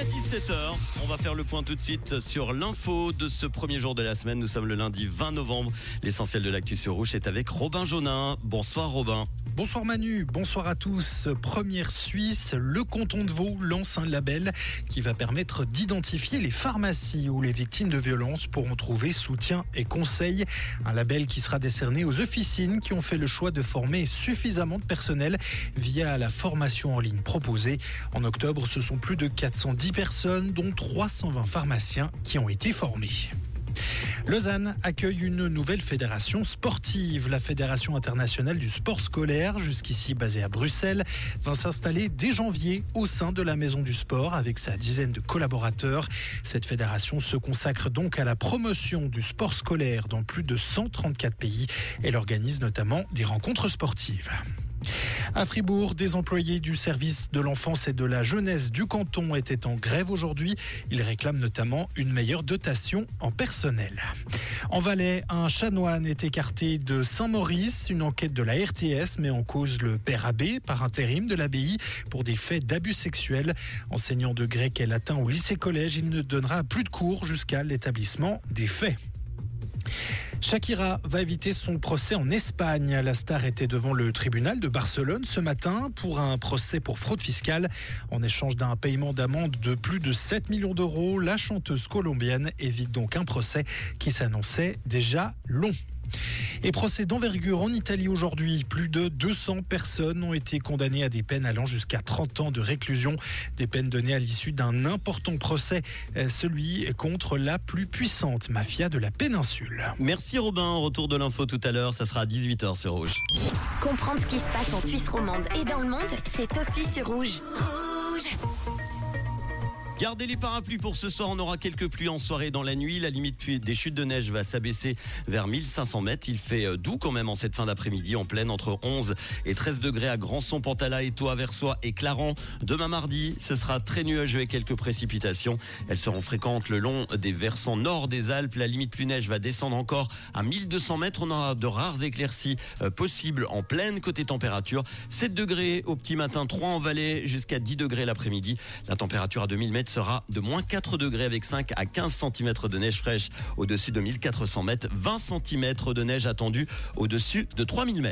à 17h, on va faire le point tout de suite sur l'info de ce premier jour de la semaine. Nous sommes le lundi 20 novembre. L'essentiel de l'actu sur Rouge est avec Robin Jonin. Bonsoir Robin. Bonsoir Manu, bonsoir à tous. Première Suisse, le canton de Vaud lance un label qui va permettre d'identifier les pharmacies où les victimes de violences pourront trouver soutien et conseils. Un label qui sera décerné aux officines qui ont fait le choix de former suffisamment de personnel via la formation en ligne proposée. En octobre, ce sont plus de 410 personnes, dont 320 pharmaciens qui ont été formés. Lausanne accueille une nouvelle fédération sportive. La Fédération internationale du sport scolaire, jusqu'ici basée à Bruxelles, va s'installer dès janvier au sein de la Maison du Sport avec sa dizaine de collaborateurs. Cette fédération se consacre donc à la promotion du sport scolaire dans plus de 134 pays. Elle organise notamment des rencontres sportives. À Fribourg, des employés du service de l'enfance et de la jeunesse du canton étaient en grève aujourd'hui. Ils réclament notamment une meilleure dotation en personnel. En Valais, un chanoine est écarté de Saint-Maurice. Une enquête de la RTS met en cause le père abbé par intérim de l'abbaye pour des faits d'abus sexuels. Enseignant de grec et latin au lycée-collège, il ne donnera plus de cours jusqu'à l'établissement des faits. Shakira va éviter son procès en Espagne. La star était devant le tribunal de Barcelone ce matin pour un procès pour fraude fiscale. En échange d'un paiement d'amende de plus de 7 millions d'euros, la chanteuse colombienne évite donc un procès qui s'annonçait déjà long. Et procès d'envergure en Italie aujourd'hui. Plus de 200 personnes ont été condamnées à des peines allant jusqu'à 30 ans de réclusion. Des peines données à l'issue d'un important procès, euh, celui contre la plus puissante mafia de la péninsule. Merci Robin. Retour de l'info tout à l'heure. Ça sera à 18h sur Rouge. Comprendre ce qui se passe en Suisse romande et dans le monde, c'est aussi sur Rouge. Rouge Gardez les parapluies pour ce soir. On aura quelques pluies en soirée dans la nuit. La limite des chutes de neige va s'abaisser vers 1500 mètres. Il fait euh, doux quand même en cette fin d'après-midi en pleine entre 11 et 13 degrés à Grandson, Pantala, Étoile, Versoix et Clarence. Demain mardi, ce sera très nuageux et quelques précipitations. Elles seront fréquentes le long des versants nord des Alpes. La limite pluie neige va descendre encore à 1200 mètres. On aura de rares éclaircies euh, possibles en pleine côté température. 7 degrés au petit matin, 3 en vallée jusqu'à 10 degrés l'après-midi. La température à 2000 mètres sera de moins 4 degrés avec 5 à 15 cm de neige fraîche au-dessus de 1400 mètres, 20 cm de neige attendue au-dessus de 3000 mètres.